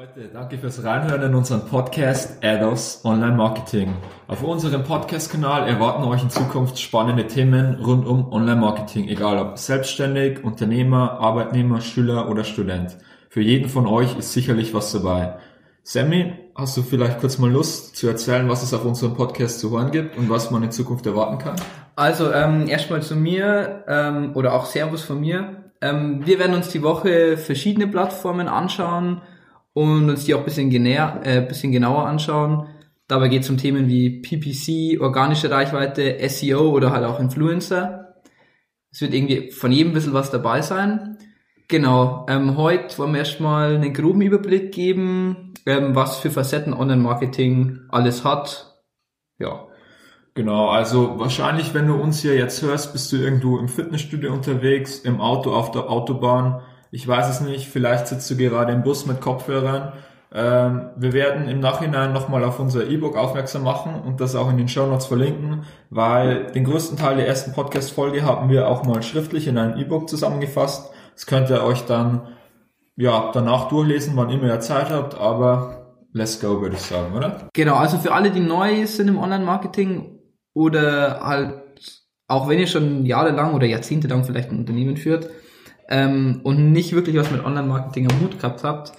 Leute, danke fürs Reinhören in unseren Podcast Ados Online Marketing. Auf unserem Podcast-Kanal erwarten euch in Zukunft spannende Themen rund um Online Marketing, egal ob selbstständig, Unternehmer, Arbeitnehmer, Schüler oder Student. Für jeden von euch ist sicherlich was dabei. Sammy, hast du vielleicht kurz mal Lust zu erzählen, was es auf unserem Podcast zu hören gibt und was man in Zukunft erwarten kann? Also ähm, erstmal zu mir ähm, oder auch Servus von mir. Ähm, wir werden uns die Woche verschiedene Plattformen anschauen und uns die auch ein bisschen, genäher, äh, bisschen genauer anschauen. Dabei geht es um Themen wie PPC, organische Reichweite, SEO oder halt auch Influencer. Es wird irgendwie von jedem ein bisschen was dabei sein. Genau, ähm, heute wollen wir erstmal einen groben Überblick geben, ähm, was für Facetten Online-Marketing alles hat. Ja. Genau, also wahrscheinlich, wenn du uns hier jetzt hörst, bist du irgendwo im Fitnessstudio unterwegs, im Auto, auf der Autobahn ich weiß es nicht, vielleicht sitzt du gerade im Bus mit Kopfhörern. Ähm, wir werden im Nachhinein nochmal auf unser E-Book aufmerksam machen und das auch in den Show Notes verlinken, weil den größten Teil der ersten Podcast-Folge haben wir auch mal schriftlich in einem E-Book zusammengefasst. Das könnt ihr euch dann ja danach durchlesen, wann immer ihr Zeit habt, aber let's go, würde ich sagen, oder? Genau, also für alle, die neu sind im Online-Marketing oder halt, auch wenn ihr schon jahrelang oder jahrzehntelang vielleicht ein Unternehmen führt, ähm, und nicht wirklich was mit Online-Marketing am Hut gehabt habt,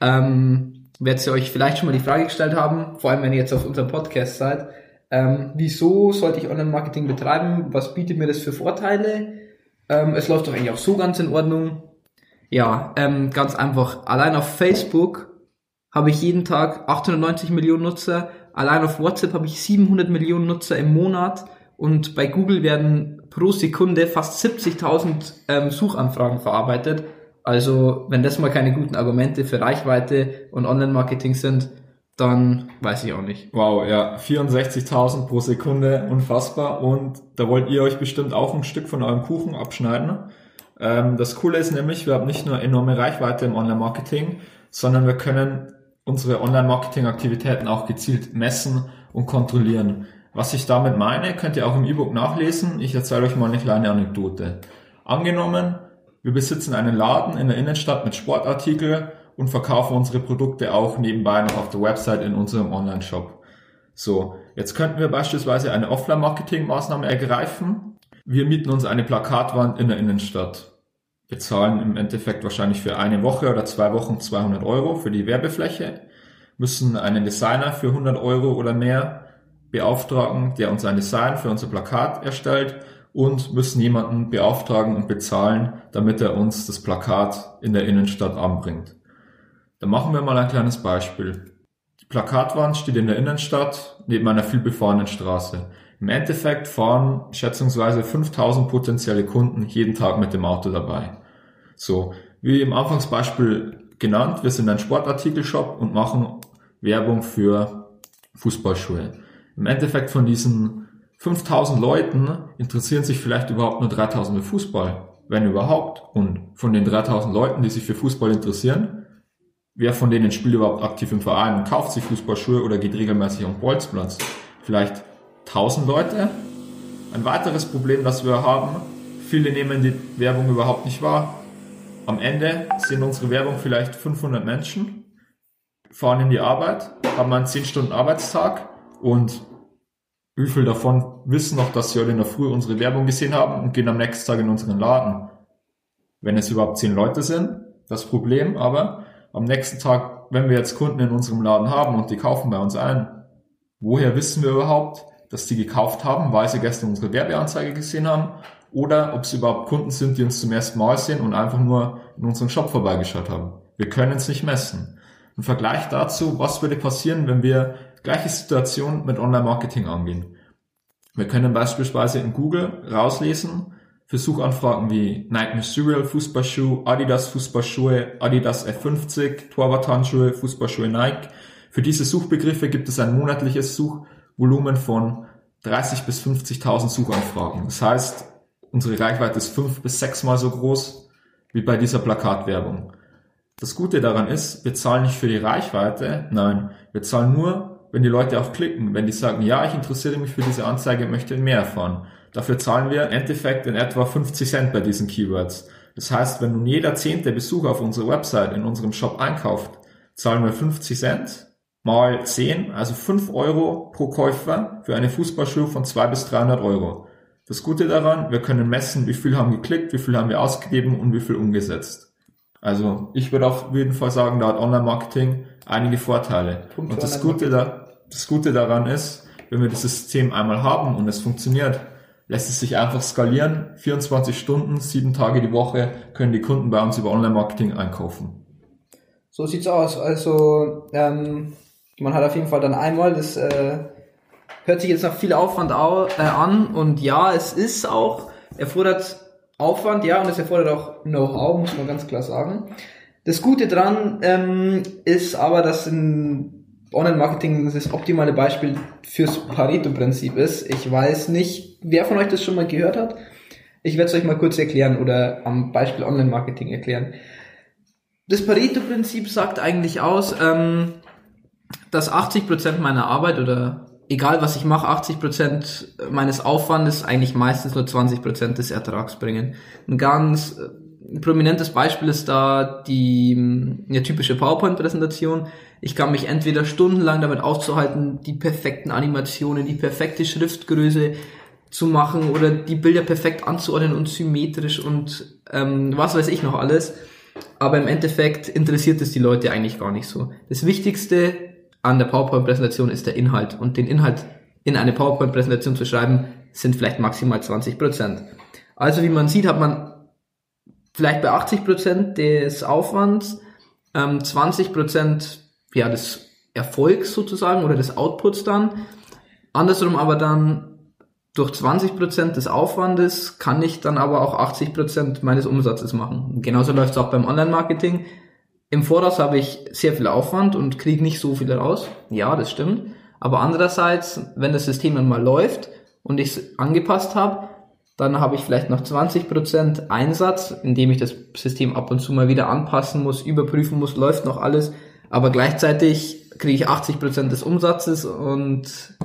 ähm, werdet ihr euch vielleicht schon mal die Frage gestellt haben, vor allem wenn ihr jetzt auf unserem Podcast seid, ähm, wieso sollte ich Online-Marketing betreiben? Was bietet mir das für Vorteile? Ähm, es läuft doch eigentlich auch so ganz in Ordnung. Ja, ähm, ganz einfach. Allein auf Facebook habe ich jeden Tag 890 Millionen Nutzer. Allein auf WhatsApp habe ich 700 Millionen Nutzer im Monat. Und bei Google werden pro Sekunde fast 70.000 ähm, Suchanfragen verarbeitet. Also wenn das mal keine guten Argumente für Reichweite und Online-Marketing sind, dann weiß ich auch nicht. Wow, ja, 64.000 pro Sekunde, unfassbar. Und da wollt ihr euch bestimmt auch ein Stück von eurem Kuchen abschneiden. Ähm, das Coole ist nämlich, wir haben nicht nur enorme Reichweite im Online-Marketing, sondern wir können unsere Online-Marketing-Aktivitäten auch gezielt messen und kontrollieren. Was ich damit meine, könnt ihr auch im E-Book nachlesen. Ich erzähle euch mal eine kleine Anekdote. Angenommen, wir besitzen einen Laden in der Innenstadt mit Sportartikel und verkaufen unsere Produkte auch nebenbei noch auf der Website in unserem Online-Shop. So, jetzt könnten wir beispielsweise eine Offline-Marketing-Maßnahme ergreifen. Wir mieten uns eine Plakatwand in der Innenstadt. Wir zahlen im Endeffekt wahrscheinlich für eine Woche oder zwei Wochen 200 Euro für die Werbefläche, müssen einen Designer für 100 Euro oder mehr beauftragen, der uns ein Design für unser Plakat erstellt und müssen jemanden beauftragen und bezahlen, damit er uns das Plakat in der Innenstadt anbringt. Da machen wir mal ein kleines Beispiel. Die Plakatwand steht in der Innenstadt neben einer vielbefahrenen Straße. Im Endeffekt fahren schätzungsweise 5000 potenzielle Kunden jeden Tag mit dem Auto dabei. So, wie im Anfangsbeispiel genannt, wir sind ein Sportartikelshop und machen Werbung für Fußballschuhe. Im Endeffekt von diesen 5000 Leuten interessieren sich vielleicht überhaupt nur 3000 für Fußball, wenn überhaupt. Und von den 3000 Leuten, die sich für Fußball interessieren, wer von denen spielt überhaupt aktiv im Verein und kauft sich Fußballschuhe oder geht regelmäßig am Bolzplatz? Vielleicht 1000 Leute? Ein weiteres Problem, das wir haben, viele nehmen die Werbung überhaupt nicht wahr. Am Ende sind unsere Werbung vielleicht 500 Menschen, fahren in die Arbeit, haben einen 10 Stunden Arbeitstag und wie viel davon wissen noch, dass sie heute in der Früh unsere Werbung gesehen haben und gehen am nächsten Tag in unseren Laden? Wenn es überhaupt zehn Leute sind, das Problem aber, am nächsten Tag, wenn wir jetzt Kunden in unserem Laden haben und die kaufen bei uns ein, woher wissen wir überhaupt, dass die gekauft haben, weil sie gestern unsere Werbeanzeige gesehen haben oder ob sie überhaupt Kunden sind, die uns zum ersten Mal sehen und einfach nur in unserem Shop vorbeigeschaut haben. Wir können es nicht messen. Im Vergleich dazu, was würde passieren, wenn wir Gleiche Situation mit Online-Marketing angehen. Wir können beispielsweise in Google rauslesen für Suchanfragen wie Nike Material Fußballschuh, Adidas Fußballschuhe, Adidas F50, Torwarthandschuhe, Fußballschuhe Nike. Für diese Suchbegriffe gibt es ein monatliches Suchvolumen von 30 bis 50.000 Suchanfragen. Das heißt, unsere Reichweite ist fünf bis sechsmal so groß wie bei dieser Plakatwerbung. Das Gute daran ist, wir zahlen nicht für die Reichweite, nein, wir zahlen nur wenn die Leute auch klicken, wenn die sagen, ja, ich interessiere mich für diese Anzeige, möchte mehr erfahren. Dafür zahlen wir im Endeffekt in etwa 50 Cent bei diesen Keywords. Das heißt, wenn nun jeder zehnte Besucher auf unserer Website in unserem Shop einkauft, zahlen wir 50 Cent mal 10, also 5 Euro pro Käufer für eine Fußballschuhe von 2 bis 300 Euro. Das Gute daran, wir können messen, wie viel haben geklickt, wie viel haben wir ausgegeben und wie viel umgesetzt. Also ich würde auf jeden Fall sagen, da hat Online-Marketing einige Vorteile. Punkt und das Gute, da, das Gute daran ist, wenn wir das System einmal haben und es funktioniert, lässt es sich einfach skalieren. 24 Stunden, 7 Tage die Woche können die Kunden bei uns über Online-Marketing einkaufen. So sieht's aus. Also ähm, man hat auf jeden Fall dann einmal das äh, hört sich jetzt nach viel Aufwand au äh, an und ja, es ist auch erfordert Aufwand, ja, und es erfordert auch Know-how, muss man ganz klar sagen. Das Gute dran ähm, ist aber, dass in Online-Marketing das optimale Beispiel fürs Pareto-Prinzip ist. Ich weiß nicht, wer von euch das schon mal gehört hat. Ich werde es euch mal kurz erklären oder am Beispiel Online-Marketing erklären. Das Pareto-Prinzip sagt eigentlich aus, ähm, dass 80% meiner Arbeit oder egal was ich mache, 80% meines Aufwandes eigentlich meistens nur 20% des Ertrags bringen. Ein ganz äh, prominentes Beispiel ist da die eine typische PowerPoint-Präsentation. Ich kann mich entweder stundenlang damit aufzuhalten, die perfekten Animationen, die perfekte Schriftgröße zu machen oder die Bilder perfekt anzuordnen und symmetrisch und ähm, was weiß ich noch alles. Aber im Endeffekt interessiert es die Leute eigentlich gar nicht so. Das Wichtigste an der PowerPoint-Präsentation ist der Inhalt. Und den Inhalt in eine PowerPoint-Präsentation zu schreiben, sind vielleicht maximal 20 Prozent. Also wie man sieht, hat man vielleicht bei 80 Prozent des Aufwands ähm, 20 Prozent ja, des Erfolgs sozusagen oder des Outputs dann. Andersrum aber dann durch 20 Prozent des Aufwandes kann ich dann aber auch 80 Prozent meines Umsatzes machen. Genauso läuft es auch beim Online-Marketing. Im Voraus habe ich sehr viel Aufwand und kriege nicht so viel raus. Ja, das stimmt. Aber andererseits, wenn das System dann mal läuft und ich es angepasst habe, dann habe ich vielleicht noch 20% Einsatz, indem ich das System ab und zu mal wieder anpassen muss, überprüfen muss, läuft noch alles. Aber gleichzeitig kriege ich 80% des Umsatzes und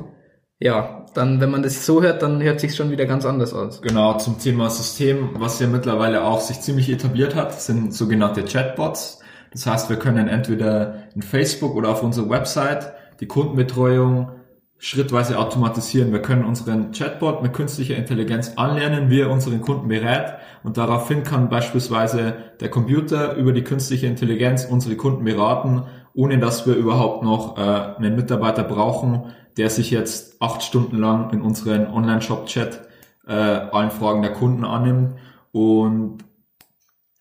ja, dann, wenn man das so hört, dann hört sich schon wieder ganz anders aus. Genau, zum Thema System, was ja mittlerweile auch sich ziemlich etabliert hat, sind sogenannte Chatbots. Das heißt, wir können entweder in Facebook oder auf unserer Website die Kundenbetreuung schrittweise automatisieren. Wir können unseren Chatbot mit künstlicher Intelligenz anlernen, wie er unseren Kunden berät und daraufhin kann beispielsweise der Computer über die künstliche Intelligenz unsere Kunden beraten, ohne dass wir überhaupt noch äh, einen Mitarbeiter brauchen, der sich jetzt acht Stunden lang in unseren Online-Shop-Chat äh, allen Fragen der Kunden annimmt und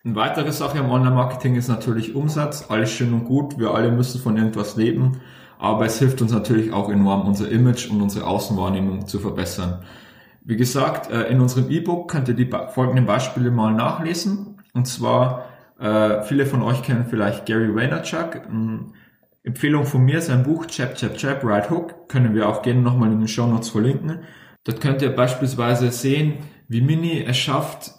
eine weitere Sache im Online-Marketing ist natürlich Umsatz. Alles schön und gut. Wir alle müssen von irgendwas leben. Aber es hilft uns natürlich auch enorm, unser Image und unsere Außenwahrnehmung zu verbessern. Wie gesagt, äh, in unserem E-Book könnt ihr die folgenden Beispiele mal nachlesen. Und zwar, äh, viele von euch kennen vielleicht Gary Vaynerchuk. Empfehlung von mir, sein Buch Chap Chap Chap Right Hook, können wir auch gerne nochmal in den Show Notes verlinken. Dort könnt ihr beispielsweise sehen, wie Mini es schafft,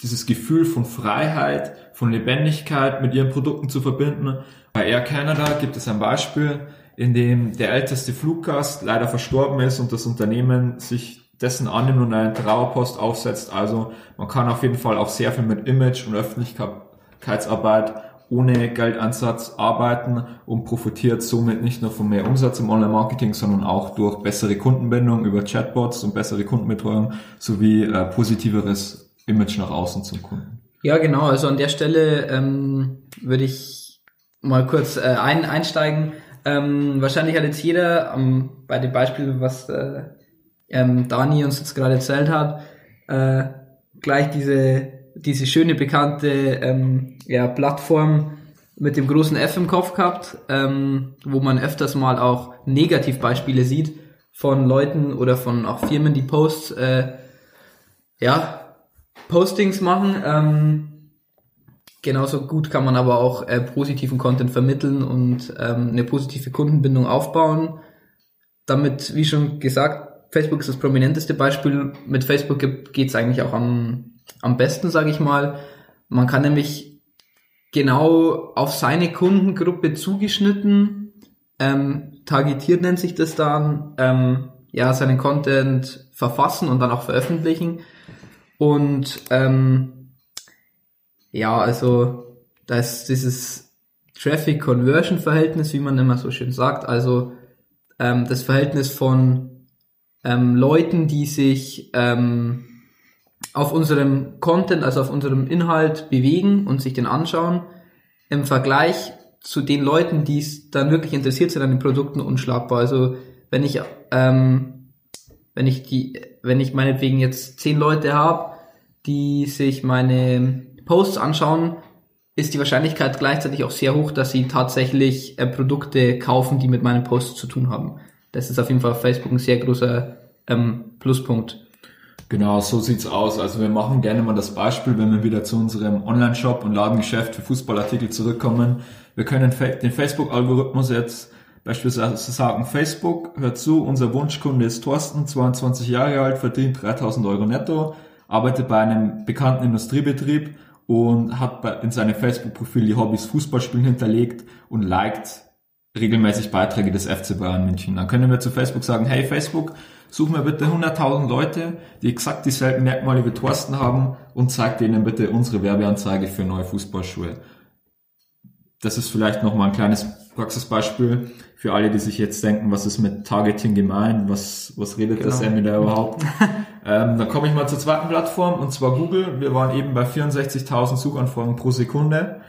dieses Gefühl von Freiheit, von Lebendigkeit mit ihren Produkten zu verbinden. Bei Air Canada gibt es ein Beispiel, in dem der älteste Fluggast leider verstorben ist und das Unternehmen sich dessen annimmt und einen Trauerpost aufsetzt. Also man kann auf jeden Fall auch sehr viel mit Image und Öffentlichkeitsarbeit ohne Geldansatz arbeiten und profitiert somit nicht nur von mehr Umsatz im Online-Marketing, sondern auch durch bessere Kundenbindung über Chatbots und bessere Kundenbetreuung sowie äh, positiveres Image nach außen zum Kunden. Ja, genau. Also an der Stelle ähm, würde ich mal kurz äh, ein, einsteigen. Ähm, wahrscheinlich hat jetzt jeder ähm, bei dem Beispiel, was äh, ähm, Dani uns jetzt gerade erzählt hat, äh, gleich diese diese schöne bekannte ähm, ja, Plattform mit dem großen F im Kopf gehabt, ähm, wo man öfters mal auch Negativbeispiele sieht von Leuten oder von auch Firmen, die Posts äh, ja Postings machen. Ähm, genauso gut kann man aber auch äh, positiven Content vermitteln und ähm, eine positive Kundenbindung aufbauen. Damit, wie schon gesagt, Facebook ist das prominenteste Beispiel. Mit Facebook geht es eigentlich auch am, am besten, sage ich mal. Man kann nämlich genau auf seine Kundengruppe zugeschnitten, ähm, targetiert nennt sich das dann, ähm, ja, seinen Content verfassen und dann auch veröffentlichen. Und ähm, ja, also da ist dieses Traffic-Conversion-Verhältnis, wie man immer so schön sagt. Also ähm, das Verhältnis von ähm, Leuten, die sich ähm, auf unserem Content, also auf unserem Inhalt bewegen und sich den anschauen, im Vergleich zu den Leuten, die es dann wirklich interessiert sind an den Produkten, unschlagbar. Also wenn ich ähm, wenn ich die, wenn ich meinetwegen jetzt zehn Leute habe, die sich meine Posts anschauen, ist die Wahrscheinlichkeit gleichzeitig auch sehr hoch, dass sie tatsächlich äh, Produkte kaufen, die mit meinen Posts zu tun haben. Das ist auf jeden Fall auf Facebook ein sehr großer ähm, Pluspunkt. Genau, so sieht's aus. Also wir machen gerne mal das Beispiel, wenn wir wieder zu unserem Online-Shop und Ladengeschäft für Fußballartikel zurückkommen. Wir können den Facebook-Algorithmus jetzt beispielsweise sagen, Facebook, hört zu, unser Wunschkunde ist Thorsten, 22 Jahre alt, verdient 3000 Euro netto, arbeitet bei einem bekannten Industriebetrieb und hat in seinem Facebook-Profil die Hobbys Fußballspielen hinterlegt und liked regelmäßig Beiträge des FC Bayern München. Dann können wir zu Facebook sagen, hey Facebook, such mir bitte 100.000 Leute, die exakt dieselben Merkmale wie Thorsten haben und zeig denen bitte unsere Werbeanzeige für neue Fußballschuhe. Das ist vielleicht nochmal ein kleines Praxisbeispiel für alle, die sich jetzt denken, was ist mit Targeting gemein, was, was redet genau. das Emmy da überhaupt? ähm, dann komme ich mal zur zweiten Plattform und zwar Google. Wir waren eben bei 64.000 Suchanfragen pro Sekunde.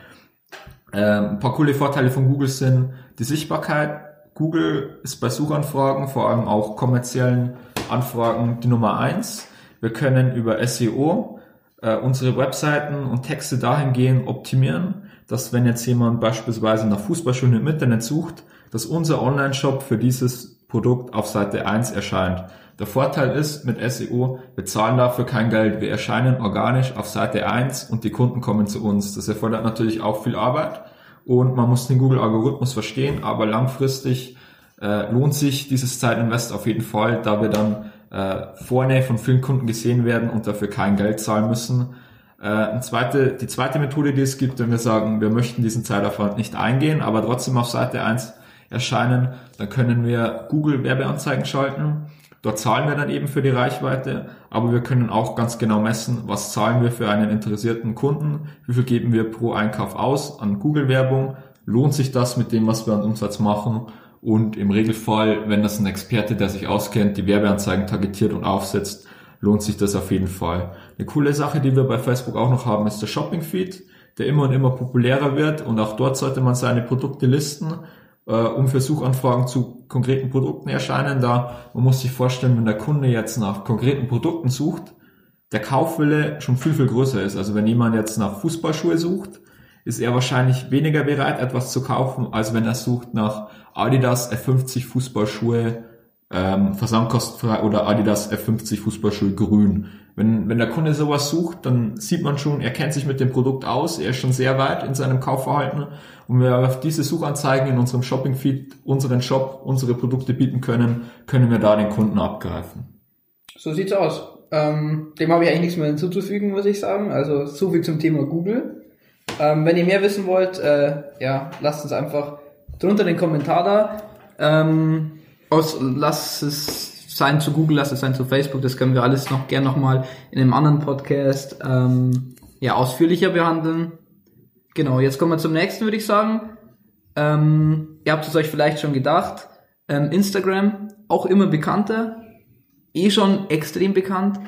Ähm, ein paar coole Vorteile von Google sind die Sichtbarkeit. Google ist bei Suchanfragen, vor allem auch kommerziellen Anfragen, die Nummer eins. Wir können über SEO äh, unsere Webseiten und Texte dahingehend optimieren, dass wenn jetzt jemand beispielsweise nach Fußballschuhen im Internet sucht, dass unser Online-Shop für dieses Produkt auf Seite 1 erscheint. Der Vorteil ist, mit SEO, wir zahlen dafür kein Geld. Wir erscheinen organisch auf Seite 1 und die Kunden kommen zu uns. Das erfordert natürlich auch viel Arbeit und man muss den Google-Algorithmus verstehen, aber langfristig äh, lohnt sich dieses Zeitinvest auf jeden Fall, da wir dann äh, vorne von vielen Kunden gesehen werden und dafür kein Geld zahlen müssen. Äh, zweite, die zweite Methode, die es gibt, wenn wir sagen, wir möchten diesen Zeitaufwand nicht eingehen, aber trotzdem auf Seite 1 erscheinen, dann können wir Google Werbeanzeigen schalten. Dort zahlen wir dann eben für die Reichweite, aber wir können auch ganz genau messen, was zahlen wir für einen interessierten Kunden, wie viel geben wir pro Einkauf aus an Google-Werbung, lohnt sich das mit dem, was wir an Umsatz machen und im Regelfall, wenn das ein Experte, der sich auskennt, die Werbeanzeigen targetiert und aufsetzt, lohnt sich das auf jeden Fall. Eine coole Sache, die wir bei Facebook auch noch haben, ist der Shopping Feed, der immer und immer populärer wird und auch dort sollte man seine Produkte listen äh, um für Suchanfragen zu konkreten Produkten erscheinen. Da man muss sich vorstellen, wenn der Kunde jetzt nach konkreten Produkten sucht, der Kaufwille schon viel, viel größer ist. Also wenn jemand jetzt nach Fußballschuhe sucht, ist er wahrscheinlich weniger bereit, etwas zu kaufen, als wenn er sucht nach Adidas F50 Fußballschuhe ähm, versandkostenfrei oder Adidas F50 Fußballschuhe grün. Wenn, wenn der Kunde sowas sucht, dann sieht man schon, er kennt sich mit dem Produkt aus, er ist schon sehr weit in seinem Kaufverhalten und wenn wir auf diese Suchanzeigen in unserem Shopping-Feed unseren Shop, unsere Produkte bieten können, können wir da den Kunden abgreifen. So sieht's aus. Ähm, dem habe ich eigentlich nichts mehr hinzuzufügen, muss ich sagen. Also so viel zum Thema Google. Ähm, wenn ihr mehr wissen wollt, äh, ja, lasst uns einfach drunter den Kommentar da. Ähm, aus, lasst es sein zu Google, lasst es sein zu Facebook, das können wir alles noch gern nochmal in einem anderen Podcast ähm, ja, ausführlicher behandeln. Genau, jetzt kommen wir zum nächsten, würde ich sagen. Ähm, ihr habt es euch vielleicht schon gedacht. Ähm, Instagram, auch immer bekannter, eh schon extrem bekannt.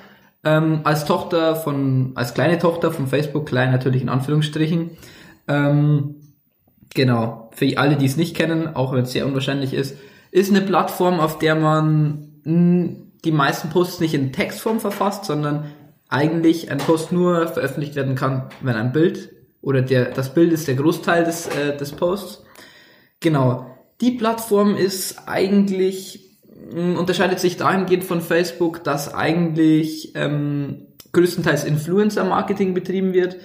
Ähm, als Tochter von, als kleine Tochter von Facebook, klein natürlich in Anführungsstrichen. Ähm, genau, für alle, die es nicht kennen, auch wenn es sehr unwahrscheinlich ist, ist eine Plattform, auf der man die meisten Posts nicht in Textform verfasst, sondern eigentlich ein Post nur veröffentlicht werden kann, wenn ein Bild oder der, das Bild ist der Großteil des, äh, des Posts. Genau. Die Plattform ist eigentlich, unterscheidet sich dahingehend von Facebook, dass eigentlich ähm, größtenteils Influencer-Marketing betrieben wird.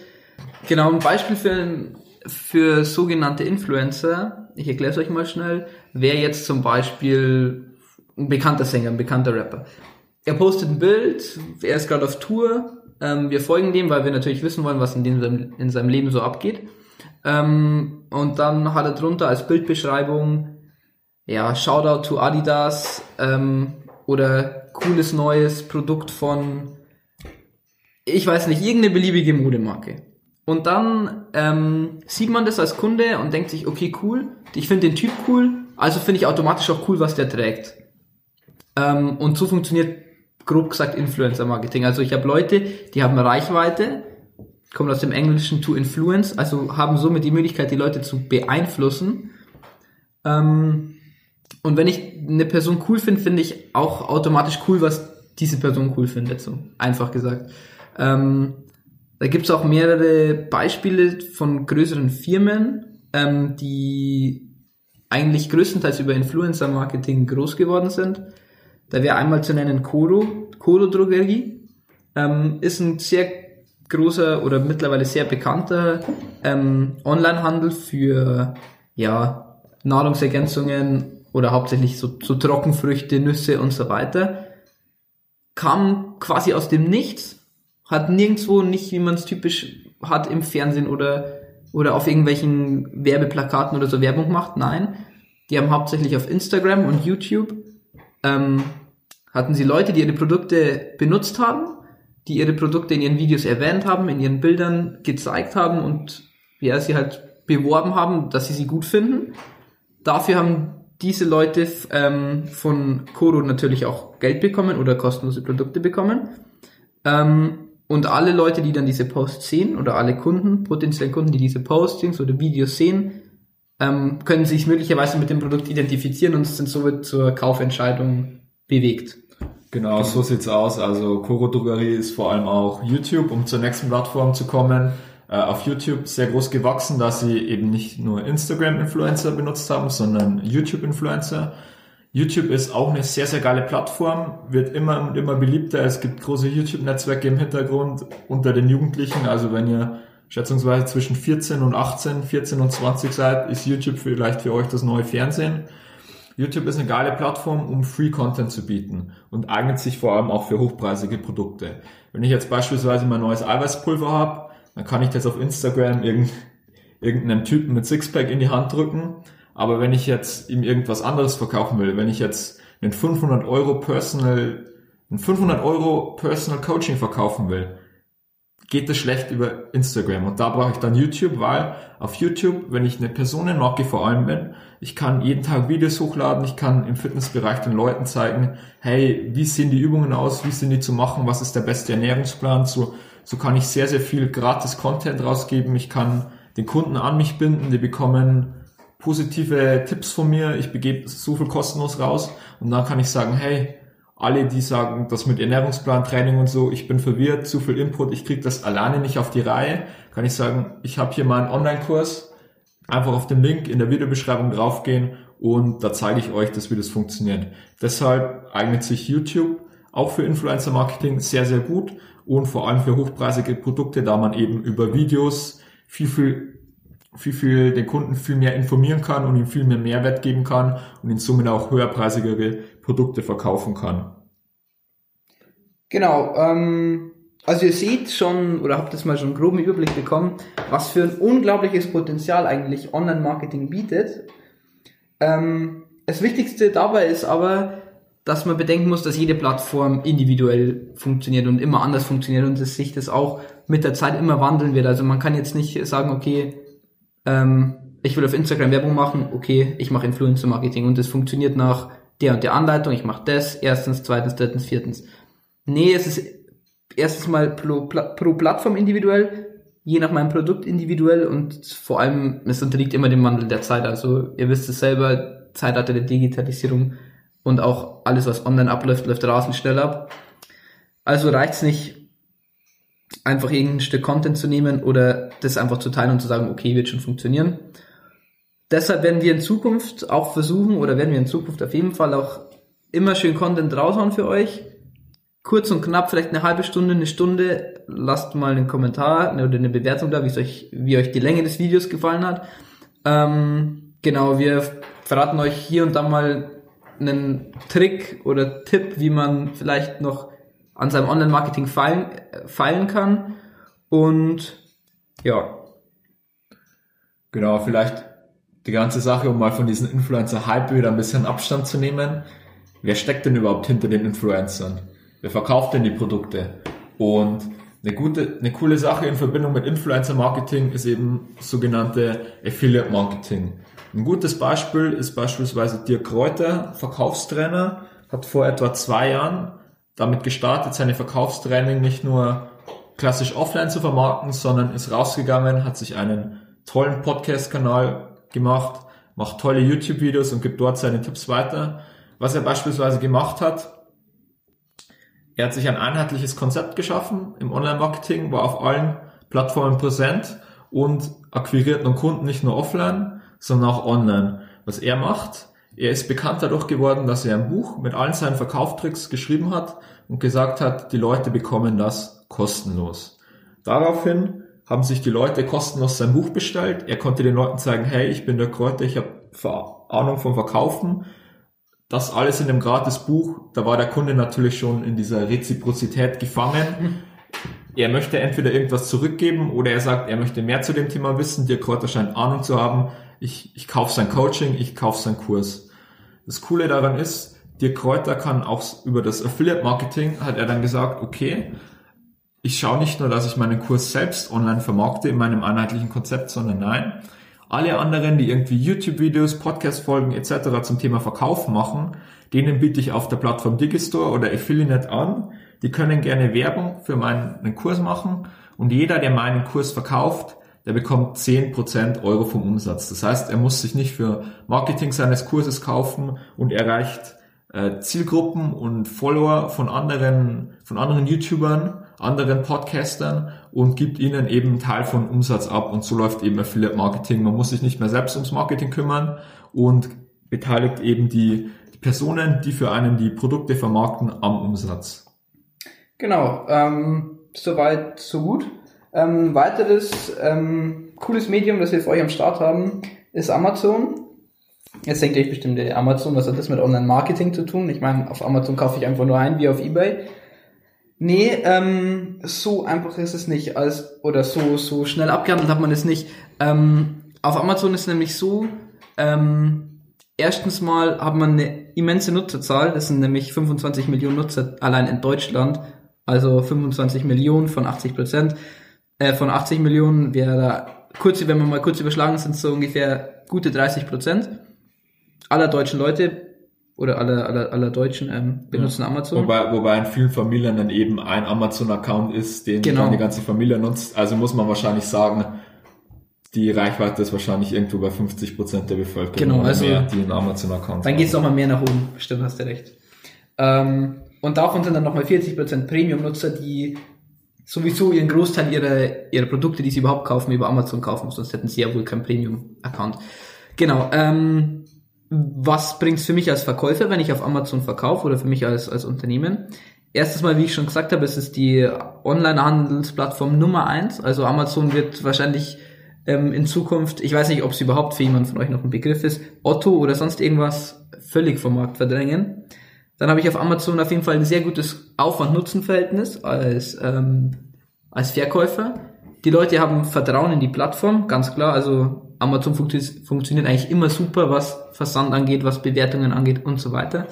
Genau, ein Beispiel für, für sogenannte Influencer, ich erkläre es euch mal schnell, wäre jetzt zum Beispiel ein bekannter Sänger, ein bekannter Rapper. Er postet ein Bild, er ist gerade auf Tour, ähm, wir folgen dem, weil wir natürlich wissen wollen, was in, dem, in seinem Leben so abgeht. Ähm, und dann hat er drunter als Bildbeschreibung, ja, Shoutout to Adidas ähm, oder cooles neues Produkt von, ich weiß nicht, irgendeine beliebige Modemarke. Und dann ähm, sieht man das als Kunde und denkt sich, okay, cool, ich finde den Typ cool, also finde ich automatisch auch cool, was der trägt. Ähm, und so funktioniert grob gesagt Influencer-Marketing. Also ich habe Leute, die haben Reichweite, kommt aus dem Englischen to influence, also haben somit die Möglichkeit, die Leute zu beeinflussen. Ähm, und wenn ich eine Person cool finde, finde ich auch automatisch cool, was diese Person cool findet, so einfach gesagt. Ähm, da gibt's auch mehrere Beispiele von größeren Firmen, ähm, die eigentlich größtenteils über Influencer-Marketing groß geworden sind. Da wäre einmal zu nennen Koro, Koro Drogerie, ähm, ist ein sehr großer oder mittlerweile sehr bekannter ähm, Online-Handel für ja, Nahrungsergänzungen oder hauptsächlich so, so Trockenfrüchte, Nüsse und so weiter. Kam quasi aus dem Nichts, hat nirgendwo nicht, wie man es typisch hat im Fernsehen oder, oder auf irgendwelchen Werbeplakaten oder so Werbung macht. Nein, die haben hauptsächlich auf Instagram und YouTube ähm, hatten sie Leute, die ihre Produkte benutzt haben, die ihre Produkte in ihren Videos erwähnt haben, in ihren Bildern gezeigt haben und ja, sie halt beworben haben, dass sie sie gut finden. Dafür haben diese Leute ähm, von Koro natürlich auch Geld bekommen oder kostenlose Produkte bekommen. Ähm, und alle Leute, die dann diese Posts sehen oder alle Kunden, potenziellen Kunden, die diese Postings oder Videos sehen, ähm, können sich möglicherweise mit dem Produkt identifizieren und sind somit zur Kaufentscheidung bewegt. Genau, so sieht's aus. Also Koro Drogerie ist vor allem auch YouTube, um zur nächsten Plattform zu kommen. Äh, auf YouTube sehr groß gewachsen, da sie eben nicht nur Instagram-Influencer benutzt haben, sondern YouTube-Influencer. YouTube ist auch eine sehr, sehr geile Plattform, wird immer und immer beliebter. Es gibt große YouTube-Netzwerke im Hintergrund unter den Jugendlichen. Also wenn ihr schätzungsweise zwischen 14 und 18, 14 und 20 seid, ist YouTube vielleicht für euch das neue Fernsehen. YouTube ist eine geile Plattform, um Free Content zu bieten und eignet sich vor allem auch für hochpreisige Produkte. Wenn ich jetzt beispielsweise mein neues Eiweißpulver habe, dann kann ich das auf Instagram irgendeinem Typen mit Sixpack in die Hand drücken. Aber wenn ich jetzt ihm irgendwas anderes verkaufen will, wenn ich jetzt einen 500 Euro Personal, ein 500 Euro Personal Coaching verkaufen will, geht das schlecht über Instagram. Und da brauche ich dann YouTube, weil auf YouTube, wenn ich eine Personenmarke vor allem bin, ich kann jeden Tag Videos hochladen, ich kann im Fitnessbereich den Leuten zeigen, hey, wie sehen die Übungen aus, wie sind die zu machen, was ist der beste Ernährungsplan, so, so kann ich sehr, sehr viel gratis Content rausgeben, ich kann den Kunden an mich binden, die bekommen positive Tipps von mir, ich begebe so viel kostenlos raus. Und dann kann ich sagen, hey, alle, die sagen, das mit Ernährungsplan, Training und so, ich bin verwirrt, zu viel Input, ich kriege das alleine nicht auf die Reihe, kann ich sagen, ich habe hier mal einen Online-Kurs, einfach auf den Link in der Videobeschreibung draufgehen und da zeige ich euch, dass wie das funktioniert. Deshalb eignet sich YouTube auch für Influencer-Marketing sehr, sehr gut und vor allem für hochpreisige Produkte, da man eben über Videos viel, viel, viel, viel den Kunden viel mehr informieren kann und ihm viel mehr Mehrwert geben kann und ihn somit auch höherpreisigere Produkte verkaufen kann. Genau, ähm, also ihr seht schon oder habt jetzt mal schon einen groben Überblick bekommen, was für ein unglaubliches Potenzial eigentlich Online-Marketing bietet. Ähm, das Wichtigste dabei ist aber, dass man bedenken muss, dass jede Plattform individuell funktioniert und immer anders funktioniert und dass sich das auch mit der Zeit immer wandeln wird. Also man kann jetzt nicht sagen, okay, ähm, ich will auf Instagram Werbung machen, okay, ich mache Influencer-Marketing und das funktioniert nach der und der Anleitung, ich mache das, erstens, zweitens, drittens, viertens. Nee, es ist erstens mal pro, pro Plattform individuell, je nach meinem Produkt individuell und vor allem, es unterliegt immer dem Wandel der Zeit. Also ihr wisst es selber, Zeitalter der Digitalisierung und auch alles, was online abläuft, läuft rasend schnell ab. Also reicht's nicht, einfach irgendein Stück Content zu nehmen oder das einfach zu teilen und zu sagen, okay, wird schon funktionieren. Deshalb werden wir in Zukunft auch versuchen oder werden wir in Zukunft auf jeden Fall auch immer schön Content raushauen für euch. Kurz und knapp, vielleicht eine halbe Stunde, eine Stunde. Lasst mal einen Kommentar oder eine Bewertung da, wie euch, wie euch die Länge des Videos gefallen hat. Ähm, genau, wir verraten euch hier und da mal einen Trick oder Tipp, wie man vielleicht noch an seinem Online-Marketing feilen, äh, feilen kann. Und ja. Genau, vielleicht die ganze Sache, um mal von diesen Influencer-Hype wieder ein bisschen Abstand zu nehmen. Wer steckt denn überhaupt hinter den Influencern? Wer verkauft denn die Produkte? Und Eine gute, eine coole Sache in Verbindung mit Influencer Marketing ist eben sogenannte Affiliate Marketing. Ein gutes Beispiel ist beispielsweise Dirk Kräuter, Verkaufstrainer, hat vor etwa zwei Jahren damit gestartet, seine Verkaufstraining nicht nur klassisch offline zu vermarkten, sondern ist rausgegangen, hat sich einen tollen Podcast-Kanal gemacht, macht tolle YouTube-Videos und gibt dort seine Tipps weiter. Was er beispielsweise gemacht hat, er hat sich ein einheitliches Konzept geschaffen im Online-Marketing, war auf allen Plattformen präsent und akquiriert nun Kunden nicht nur offline, sondern auch online. Was er macht, er ist bekannt dadurch geworden, dass er ein Buch mit allen seinen Verkaufstricks geschrieben hat und gesagt hat, die Leute bekommen das kostenlos. Daraufhin haben sich die Leute kostenlos sein Buch bestellt. Er konnte den Leuten zeigen, hey, ich bin der Kräuter, ich habe Ahnung vom Verkaufen. Das alles in dem Gratis-Buch, da war der Kunde natürlich schon in dieser Reziprozität gefangen. Er möchte entweder irgendwas zurückgeben oder er sagt, er möchte mehr zu dem Thema wissen. Der Kräuter scheint Ahnung zu haben. Ich, ich kaufe sein Coaching, ich kaufe seinen Kurs. Das Coole daran ist, Dirk Kräuter kann auch über das Affiliate Marketing, hat er dann gesagt, okay, ich schaue nicht nur, dass ich meinen Kurs selbst online vermarkte in meinem einheitlichen Konzept, sondern nein, alle anderen, die irgendwie YouTube-Videos, Podcast-Folgen etc. zum Thema Verkauf machen, denen biete ich auf der Plattform Digistore oder Affiliate an. Die können gerne Werbung für meinen Kurs machen und jeder, der meinen Kurs verkauft, der bekommt 10% Euro vom Umsatz. Das heißt, er muss sich nicht für Marketing seines Kurses kaufen und erreicht äh, Zielgruppen und Follower von anderen, von anderen YouTubern, anderen Podcastern und gibt ihnen eben einen Teil von Umsatz ab und so läuft eben Affiliate Marketing. Man muss sich nicht mehr selbst ums Marketing kümmern und beteiligt eben die, die Personen, die für einen die Produkte vermarkten, am Umsatz. Genau, ähm, soweit, so gut. Ähm, weiteres ähm, cooles Medium, das wir für euch am Start haben, ist Amazon. Jetzt denkt ihr euch bestimmt, Amazon, was hat das mit Online-Marketing zu tun? Ich meine, auf Amazon kaufe ich einfach nur ein, wie auf Ebay. Nee, ähm, so einfach ist es nicht, als, oder so, so schnell abgehandelt hat man es nicht. Ähm, auf Amazon ist nämlich so, ähm, erstens mal hat man eine immense Nutzerzahl, das sind nämlich 25 Millionen Nutzer allein in Deutschland, also 25 Millionen von 80 Prozent, äh, von 80 Millionen wäre da, kurz, wenn wir mal kurz überschlagen, sind so ungefähr gute 30 Prozent aller deutschen Leute oder aller, aller, aller Deutschen ähm, benutzen ja. Amazon. Wobei, wobei in vielen Familien dann eben ein Amazon-Account ist, den genau. dann die ganze Familie nutzt. Also muss man wahrscheinlich sagen, die Reichweite ist wahrscheinlich irgendwo bei 50 Prozent der Bevölkerung, genau, also mehr, die einen Amazon-Account Dann geht es nochmal mehr nach oben, stimmt, hast du recht. Ähm, und davon sind dann nochmal 40 Prozent Premium-Nutzer, die sowieso ihren Großteil ihrer, ihrer Produkte, die sie überhaupt kaufen, über Amazon kaufen, sonst hätten sie ja wohl keinen Premium-Account. Genau, ähm, was bringt's für mich als Verkäufer, wenn ich auf Amazon verkaufe oder für mich als, als Unternehmen? Erstes Mal, wie ich schon gesagt habe, es ist die Online-Handelsplattform Nummer eins. Also Amazon wird wahrscheinlich ähm, in Zukunft, ich weiß nicht, ob es überhaupt für jemanden von euch noch ein Begriff ist, Otto oder sonst irgendwas völlig vom Markt verdrängen. Dann habe ich auf Amazon auf jeden Fall ein sehr gutes Aufwand-Nutzen-Verhältnis als, ähm, als Verkäufer. Die Leute haben Vertrauen in die Plattform, ganz klar. Also Amazon funktio funktioniert eigentlich immer super, was Versand angeht, was Bewertungen angeht und so weiter.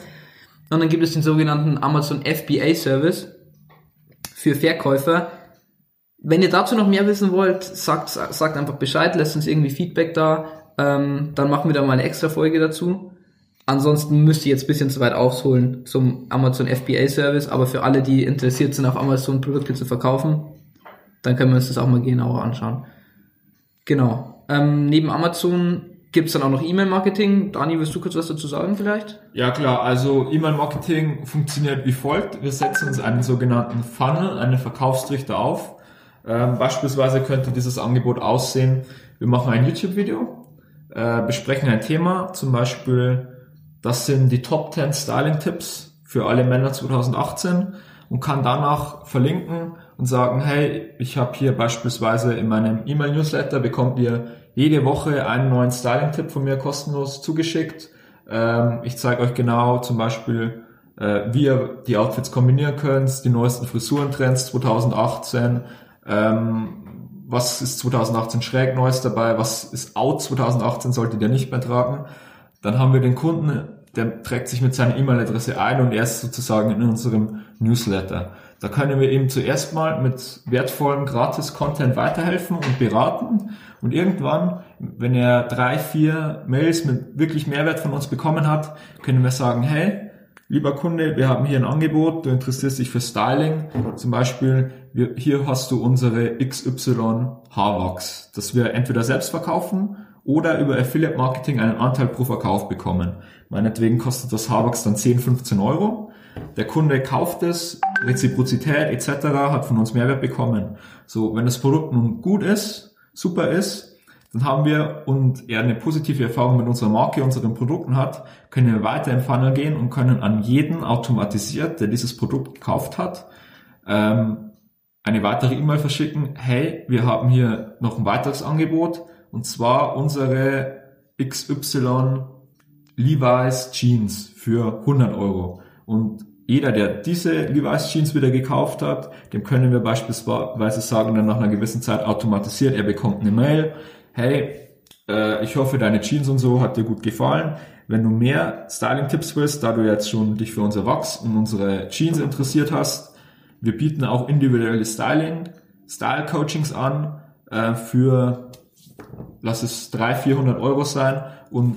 Und dann gibt es den sogenannten Amazon FBA Service für Verkäufer. Wenn ihr dazu noch mehr wissen wollt, sagt, sagt einfach Bescheid, lasst uns irgendwie Feedback da, ähm, dann machen wir da mal eine extra Folge dazu. Ansonsten müsst ihr jetzt ein bisschen zu weit ausholen zum Amazon FBA Service, aber für alle, die interessiert sind, auf Amazon Produkte zu verkaufen, dann können wir uns das auch mal genauer anschauen. Genau. Ähm, neben Amazon gibt es dann auch noch E-Mail-Marketing. Dani, willst du kurz was dazu sagen vielleicht? Ja klar, also E-Mail-Marketing funktioniert wie folgt. Wir setzen uns einen sogenannten Funnel, einen Verkaufstrichter auf. Ähm, beispielsweise könnte dieses Angebot aussehen, wir machen ein YouTube-Video, äh, besprechen ein Thema, zum Beispiel, das sind die Top 10 Styling-Tipps für alle Männer 2018 und kann danach verlinken und sagen, hey, ich habe hier beispielsweise in meinem E-Mail-Newsletter bekommt ihr jede Woche einen neuen Styling-Tipp von mir kostenlos zugeschickt. Ähm, ich zeige euch genau zum Beispiel, äh, wie ihr die Outfits kombinieren könnt, die neuesten Frisurentrends 2018, ähm, was ist 2018 schräg Neues dabei, was ist out 2018, solltet ihr nicht mehr tragen. Dann haben wir den Kunden der trägt sich mit seiner E-Mail-Adresse ein und er ist sozusagen in unserem Newsletter. Da können wir ihm zuerst mal mit wertvollem Gratis-Content weiterhelfen und beraten. Und irgendwann, wenn er drei, vier Mails mit wirklich Mehrwert von uns bekommen hat, können wir sagen, hey, lieber Kunde, wir haben hier ein Angebot, du interessierst dich für Styling. Zum Beispiel, hier hast du unsere XY Haarwachs, das wir entweder selbst verkaufen oder über Affiliate Marketing einen Anteil pro Verkauf bekommen. Meinetwegen kostet das Haarwachs dann 10, 15 Euro. Der Kunde kauft es, Reziprozität etc. hat von uns Mehrwert bekommen. So, wenn das Produkt nun gut ist, super ist, dann haben wir und er eine positive Erfahrung mit unserer Marke, unseren Produkten hat, können wir weiter im Funnel gehen und können an jeden automatisiert, der dieses Produkt gekauft hat, ähm, eine weitere E-Mail verschicken. Hey, wir haben hier noch ein weiteres Angebot und zwar unsere XY Levi's Jeans für 100 Euro. Und jeder, der diese Levi's Jeans wieder gekauft hat, dem können wir beispielsweise sagen, dann nach einer gewissen Zeit automatisiert, er bekommt eine Mail, hey, äh, ich hoffe, deine Jeans und so hat dir gut gefallen. Wenn du mehr Styling-Tipps willst, da du jetzt schon dich für unser Wachs und unsere Jeans interessiert hast, wir bieten auch individuelle Styling, Style-Coachings an äh, für, lass es 300, 400 Euro sein und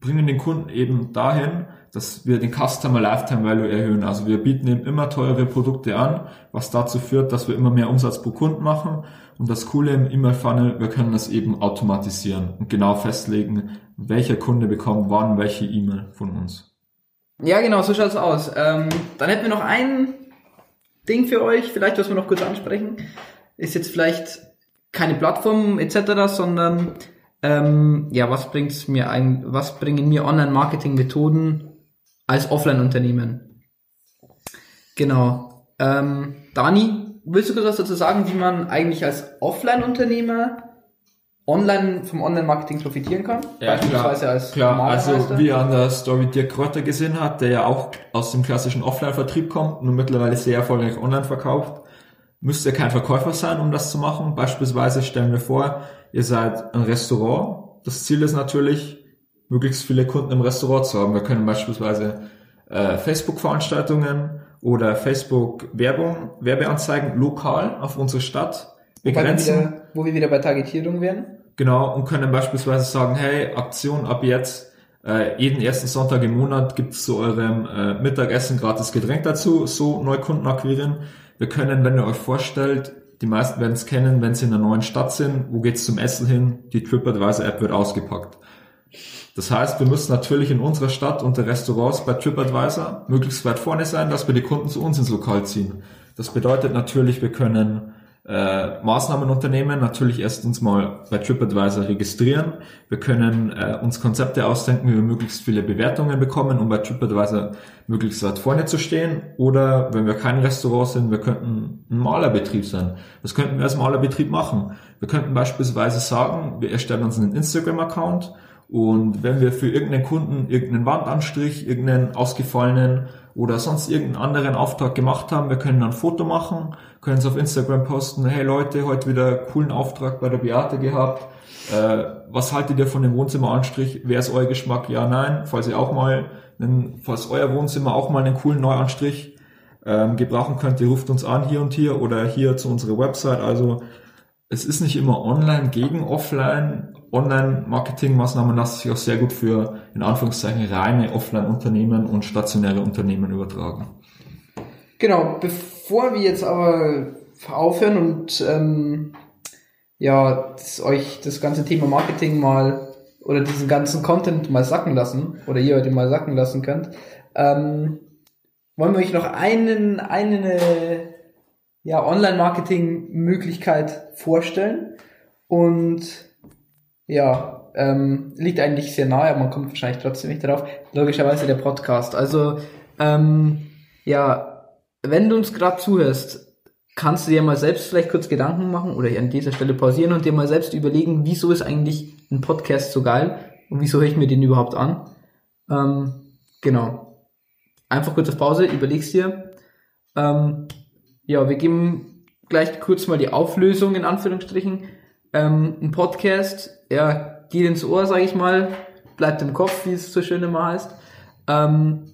bringen den Kunden eben dahin, dass wir den Customer Lifetime Value erhöhen. Also wir bieten ihm immer teure Produkte an, was dazu führt, dass wir immer mehr Umsatz pro Kunden machen. Und das Coole im E-Mail Funnel, wir können das eben automatisieren und genau festlegen, welcher Kunde bekommt wann welche E-Mail von uns. Ja, genau, so schaut's aus. Ähm, dann hätten wir noch ein Ding für euch, vielleicht was wir noch kurz ansprechen. Ist jetzt vielleicht keine Plattform etc., sondern ähm, ja, was bringt's mir ein, was bringen mir Online-Marketing-Methoden als Offline-Unternehmen? Genau. Ähm, Dani, willst du kurz was dazu sagen, wie man eigentlich als Offline-Unternehmer online vom Online-Marketing profitieren kann? Ja, Beispielsweise klar, als klar. Also wie an der Story Dirk Krotter gesehen hat, der ja auch aus dem klassischen Offline-Vertrieb kommt und mittlerweile sehr erfolgreich online verkauft, müsst ihr kein Verkäufer sein, um das zu machen. Beispielsweise stellen wir vor, ihr seid ein Restaurant. Das Ziel ist natürlich, möglichst viele Kunden im Restaurant zu haben. Wir können beispielsweise äh, Facebook-Veranstaltungen oder Facebook-Werbung, Werbeanzeigen lokal auf unsere Stadt begrenzen. Wo wir wieder, wo wir wieder bei Targetierung werden. Genau, und können beispielsweise sagen, hey, Aktion ab jetzt, äh, jeden ersten Sonntag im Monat gibt's zu eurem äh, Mittagessen gratis Getränk dazu, so Neukunden akquirieren. Wir können, wenn ihr euch vorstellt, die meisten werden es kennen, wenn sie in einer neuen Stadt sind, wo geht's zum Essen hin? Die TripAdvisor App wird ausgepackt. Das heißt, wir müssen natürlich in unserer Stadt unter Restaurants bei TripAdvisor möglichst weit vorne sein, dass wir die Kunden zu uns ins Lokal ziehen. Das bedeutet natürlich, wir können äh, Maßnahmen unternehmen, natürlich erst uns mal bei TripAdvisor registrieren. Wir können äh, uns Konzepte ausdenken, wie wir möglichst viele Bewertungen bekommen, um bei TripAdvisor möglichst weit vorne zu stehen. Oder wenn wir kein Restaurant sind, wir könnten ein Malerbetrieb sein. Was könnten wir als Malerbetrieb machen? Wir könnten beispielsweise sagen, wir erstellen uns einen Instagram-Account und wenn wir für irgendeinen Kunden irgendeinen Wandanstrich, irgendeinen ausgefallenen oder sonst irgendeinen anderen Auftrag gemacht haben, wir können ein Foto machen, können es auf Instagram posten, hey Leute, heute wieder coolen Auftrag bei der Beate gehabt. Äh, was haltet ihr von dem Wohnzimmeranstrich? Wer ist euer Geschmack? Ja, nein. Falls ihr auch mal, einen, falls euer Wohnzimmer auch mal einen coolen Neuanstrich ähm, gebrauchen könnt, ihr ruft uns an hier und hier oder hier zu unserer Website. Also es ist nicht immer online gegen offline. Online-Marketing-Maßnahmen lassen sich auch sehr gut für, in Anführungszeichen, reine Offline-Unternehmen und stationäre Unternehmen übertragen. Genau, bevor wir jetzt aber aufhören und ähm, ja, das, euch das ganze Thema Marketing mal oder diesen ganzen Content mal sacken lassen oder ihr heute mal sacken lassen könnt, ähm, wollen wir euch noch einen, eine ja, Online-Marketing-Möglichkeit vorstellen und ja, ähm, liegt eigentlich sehr nahe, aber man kommt wahrscheinlich trotzdem nicht darauf. Logischerweise der Podcast. Also, ähm, ja, wenn du uns gerade zuhörst, kannst du dir mal selbst vielleicht kurz Gedanken machen oder an dieser Stelle pausieren und dir mal selbst überlegen, wieso ist eigentlich ein Podcast so geil und wieso höre ich mir den überhaupt an? Ähm, genau. Einfach kurz auf Pause, überlegst dir. Ähm, ja, wir geben gleich kurz mal die Auflösung in Anführungsstrichen. Ähm, ein Podcast, ja, geht ins Ohr, sage ich mal, bleibt im Kopf, wie es so schön immer heißt. Ähm,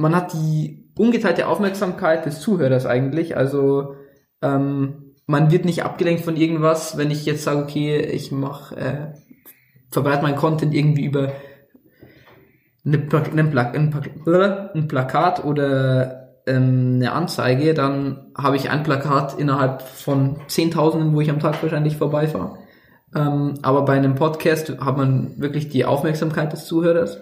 man hat die ungeteilte Aufmerksamkeit des Zuhörers eigentlich. Also ähm, man wird nicht abgelenkt von irgendwas, wenn ich jetzt sage, okay, ich mache, äh, verbreite mein Content irgendwie über eine, Pla ein, Pla Plakat oder ähm, eine Anzeige, dann habe ich ein Plakat innerhalb von Zehntausenden, wo ich am Tag wahrscheinlich vorbeifahre. Ähm, aber bei einem Podcast hat man wirklich die Aufmerksamkeit des Zuhörers.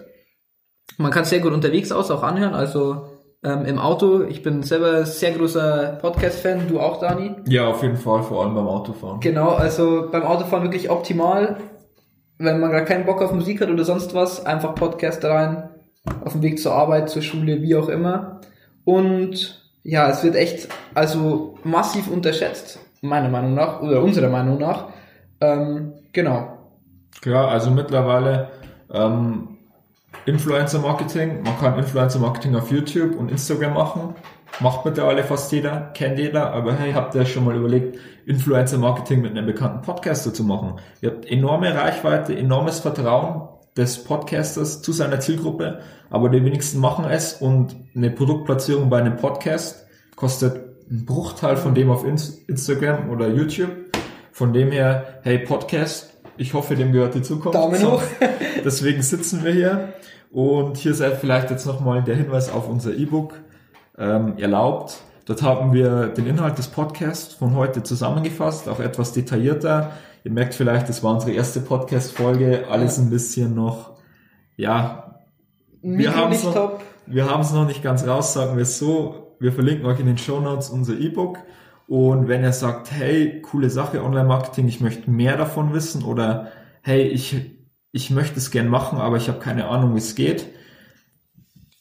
Man kann sehr gut unterwegs aus auch anhören, also ähm, im Auto. Ich bin selber sehr großer Podcast-Fan, du auch, Dani? Ja, auf jeden Fall, vor allem beim Autofahren. Genau, also beim Autofahren wirklich optimal. Wenn man gar keinen Bock auf Musik hat oder sonst was, einfach Podcast rein, auf dem Weg zur Arbeit, zur Schule, wie auch immer. Und ja, es wird echt also massiv unterschätzt, meiner Meinung nach, oder unserer Meinung nach. Ähm, genau. Klar, also mittlerweile ähm, Influencer Marketing, man kann Influencer Marketing auf YouTube und Instagram machen. Macht mittlerweile fast jeder, kennt jeder, aber hey, habt ihr schon mal überlegt, Influencer Marketing mit einem bekannten Podcaster zu machen? Ihr habt enorme Reichweite, enormes Vertrauen des Podcasters zu seiner Zielgruppe, aber die wenigsten machen es und eine Produktplatzierung bei einem Podcast kostet einen Bruchteil von dem auf Instagram oder YouTube. Von dem her, hey Podcast, ich hoffe, dem gehört die Zukunft. Daumen hoch. Deswegen sitzen wir hier und hier sei vielleicht jetzt nochmal der Hinweis auf unser E-Book ähm, erlaubt. Dort haben wir den Inhalt des Podcasts von heute zusammengefasst, auch etwas detaillierter. Ihr merkt vielleicht, das war unsere erste Podcast-Folge, alles ein bisschen noch, ja, wir haben es noch, wir noch nicht ganz raus, sagen wir es so. Wir verlinken euch in den Show Notes unser E-Book. Und wenn ihr sagt, hey, coole Sache, Online-Marketing, ich möchte mehr davon wissen oder hey, ich, ich möchte es gern machen, aber ich habe keine Ahnung, wie es geht,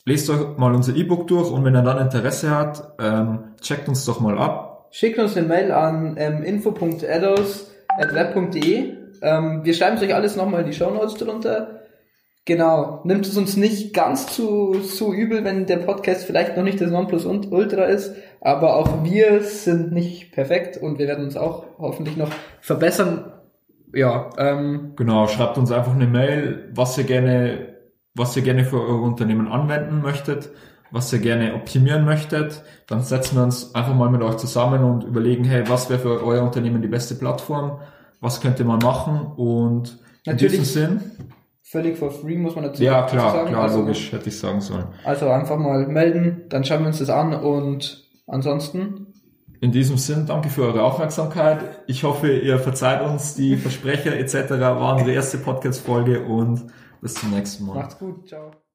lest euch mal unser E-Book durch und wenn ihr dann Interesse hat, ähm, checkt uns doch mal ab. Schickt uns eine Mail an ähm, info.addos.web.de. Ähm, wir schreiben euch alles nochmal in die Show Notes drunter. Genau. Nimmt es uns nicht ganz zu, zu übel, wenn der Podcast vielleicht noch nicht das Nonplusultra ist, aber auch wir sind nicht perfekt und wir werden uns auch hoffentlich noch verbessern. Ja, ähm, Genau, schreibt uns einfach eine Mail, was ihr gerne, was ihr gerne für euer Unternehmen anwenden möchtet, was ihr gerne optimieren möchtet. Dann setzen wir uns einfach mal mit euch zusammen und überlegen, hey, was wäre für euer Unternehmen die beste Plattform? Was könnte man machen? Und Natürlich. in diesem Sinn, völlig for free muss man dazu ja dazu klar, sagen. klar, also, logisch, hätte ich sagen sollen. Also einfach mal melden, dann schauen wir uns das an und ansonsten In diesem Sinn, danke für eure Aufmerksamkeit. Ich hoffe, ihr verzeiht uns die Versprecher etc. War unsere erste Podcast-Folge und bis zum nächsten Mal. macht's gut, ciao.